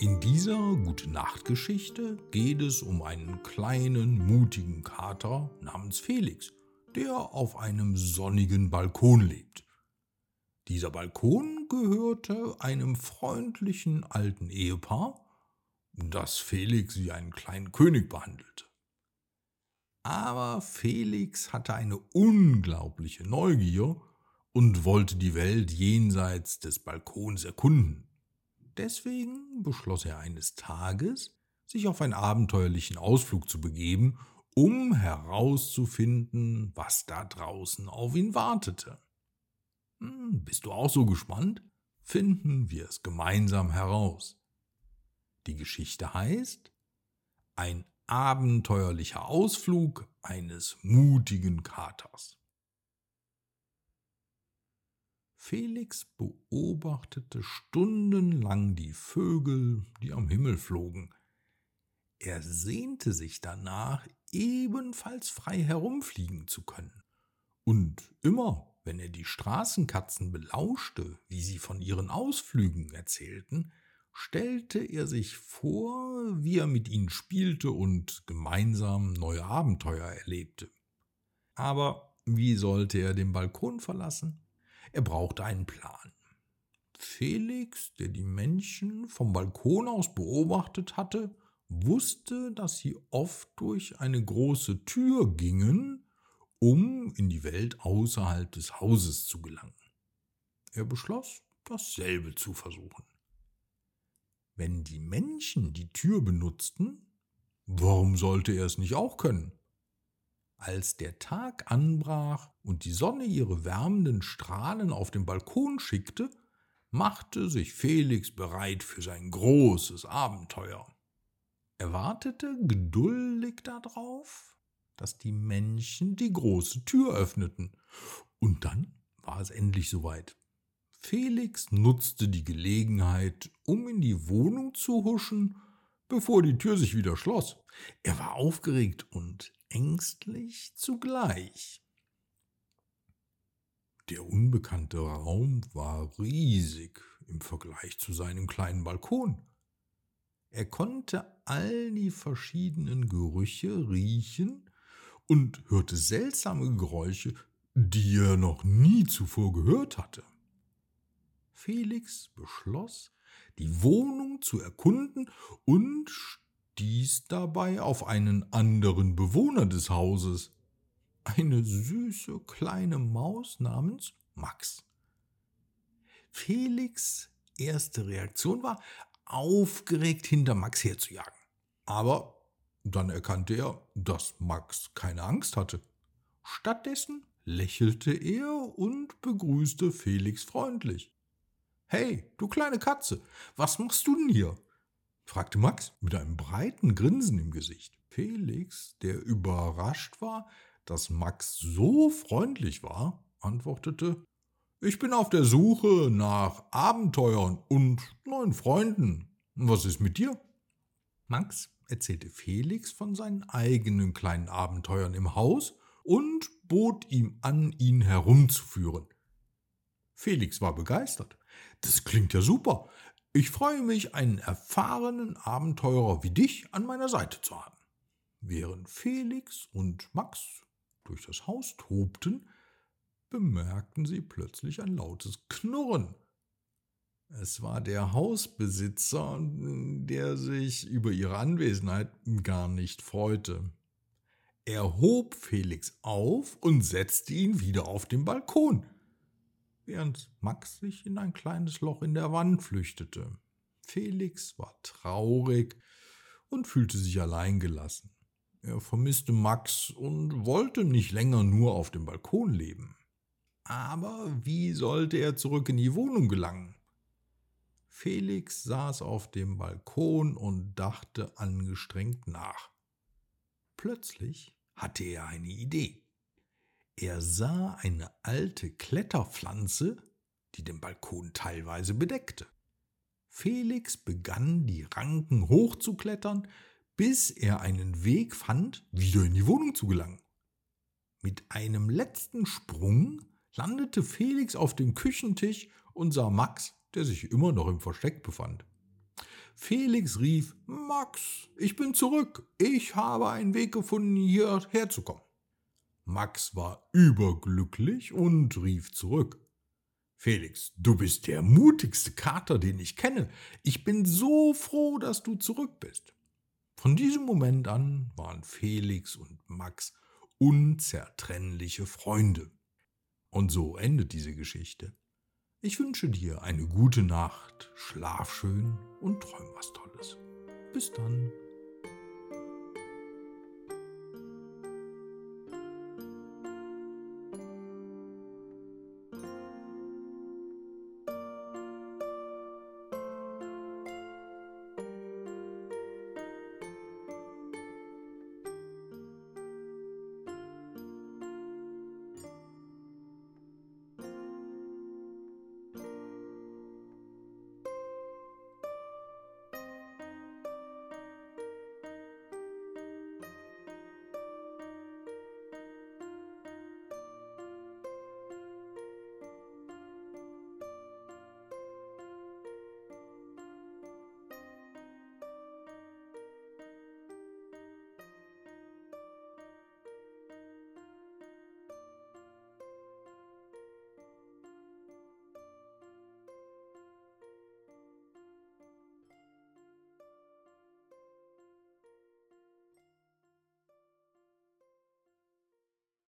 In dieser Gute-Nacht-Geschichte geht es um einen kleinen, mutigen Kater namens Felix, der auf einem sonnigen Balkon lebt. Dieser Balkon gehörte einem freundlichen alten Ehepaar, das Felix wie einen kleinen König behandelte. Aber Felix hatte eine unglaubliche Neugier und wollte die Welt jenseits des Balkons erkunden. Deswegen beschloss er eines Tages, sich auf einen abenteuerlichen Ausflug zu begeben, um herauszufinden, was da draußen auf ihn wartete. Hm, bist du auch so gespannt? Finden wir es gemeinsam heraus. Die Geschichte heißt Ein abenteuerlicher Ausflug eines mutigen Katers. Felix beobachtete stundenlang die Vögel, die am Himmel flogen. Er sehnte sich danach, ebenfalls frei herumfliegen zu können. Und immer, wenn er die Straßenkatzen belauschte, wie sie von ihren Ausflügen erzählten, stellte er sich vor, wie er mit ihnen spielte und gemeinsam neue Abenteuer erlebte. Aber wie sollte er den Balkon verlassen? Er brauchte einen Plan. Felix, der die Menschen vom Balkon aus beobachtet hatte, wusste, dass sie oft durch eine große Tür gingen, um in die Welt außerhalb des Hauses zu gelangen. Er beschloss, dasselbe zu versuchen. Wenn die Menschen die Tür benutzten, warum sollte er es nicht auch können? Als der Tag anbrach und die Sonne ihre wärmenden Strahlen auf den Balkon schickte, machte sich Felix bereit für sein großes Abenteuer. Er wartete geduldig darauf, dass die Menschen die große Tür öffneten, und dann war es endlich soweit. Felix nutzte die Gelegenheit, um in die Wohnung zu huschen, bevor die Tür sich wieder schloss. Er war aufgeregt und ängstlich zugleich. Der unbekannte Raum war riesig im Vergleich zu seinem kleinen Balkon. Er konnte all die verschiedenen Gerüche riechen und hörte seltsame Geräusche, die er noch nie zuvor gehört hatte. Felix beschloss, die Wohnung zu erkunden und stieß dabei auf einen anderen Bewohner des Hauses, eine süße kleine Maus namens Max. Felix erste Reaktion war, aufgeregt hinter Max herzujagen. Aber dann erkannte er, dass Max keine Angst hatte. Stattdessen lächelte er und begrüßte Felix freundlich. Hey, du kleine Katze, was machst du denn hier? Fragte Max mit einem breiten Grinsen im Gesicht. Felix, der überrascht war, dass Max so freundlich war, antwortete Ich bin auf der Suche nach Abenteuern und neuen Freunden. Was ist mit dir? Max erzählte Felix von seinen eigenen kleinen Abenteuern im Haus und bot ihm an, ihn herumzuführen. Felix war begeistert. Das klingt ja super. Ich freue mich, einen erfahrenen Abenteurer wie dich an meiner Seite zu haben. Während Felix und Max durch das Haus tobten, bemerkten sie plötzlich ein lautes Knurren. Es war der Hausbesitzer, der sich über ihre Anwesenheit gar nicht freute. Er hob Felix auf und setzte ihn wieder auf den Balkon während Max sich in ein kleines Loch in der Wand flüchtete. Felix war traurig und fühlte sich alleingelassen. Er vermisste Max und wollte nicht länger nur auf dem Balkon leben. Aber wie sollte er zurück in die Wohnung gelangen? Felix saß auf dem Balkon und dachte angestrengt nach. Plötzlich hatte er eine Idee. Er sah eine alte Kletterpflanze, die den Balkon teilweise bedeckte. Felix begann die Ranken hochzuklettern, bis er einen Weg fand, wieder in die Wohnung zu gelangen. Mit einem letzten Sprung landete Felix auf dem Küchentisch und sah Max, der sich immer noch im Versteck befand. Felix rief, Max, ich bin zurück. Ich habe einen Weg gefunden, hierher zu kommen. Max war überglücklich und rief zurück. Felix, du bist der mutigste Kater, den ich kenne. Ich bin so froh, dass du zurück bist. Von diesem Moment an waren Felix und Max unzertrennliche Freunde. Und so endet diese Geschichte. Ich wünsche dir eine gute Nacht, schlaf schön und träum was Tolles. Bis dann.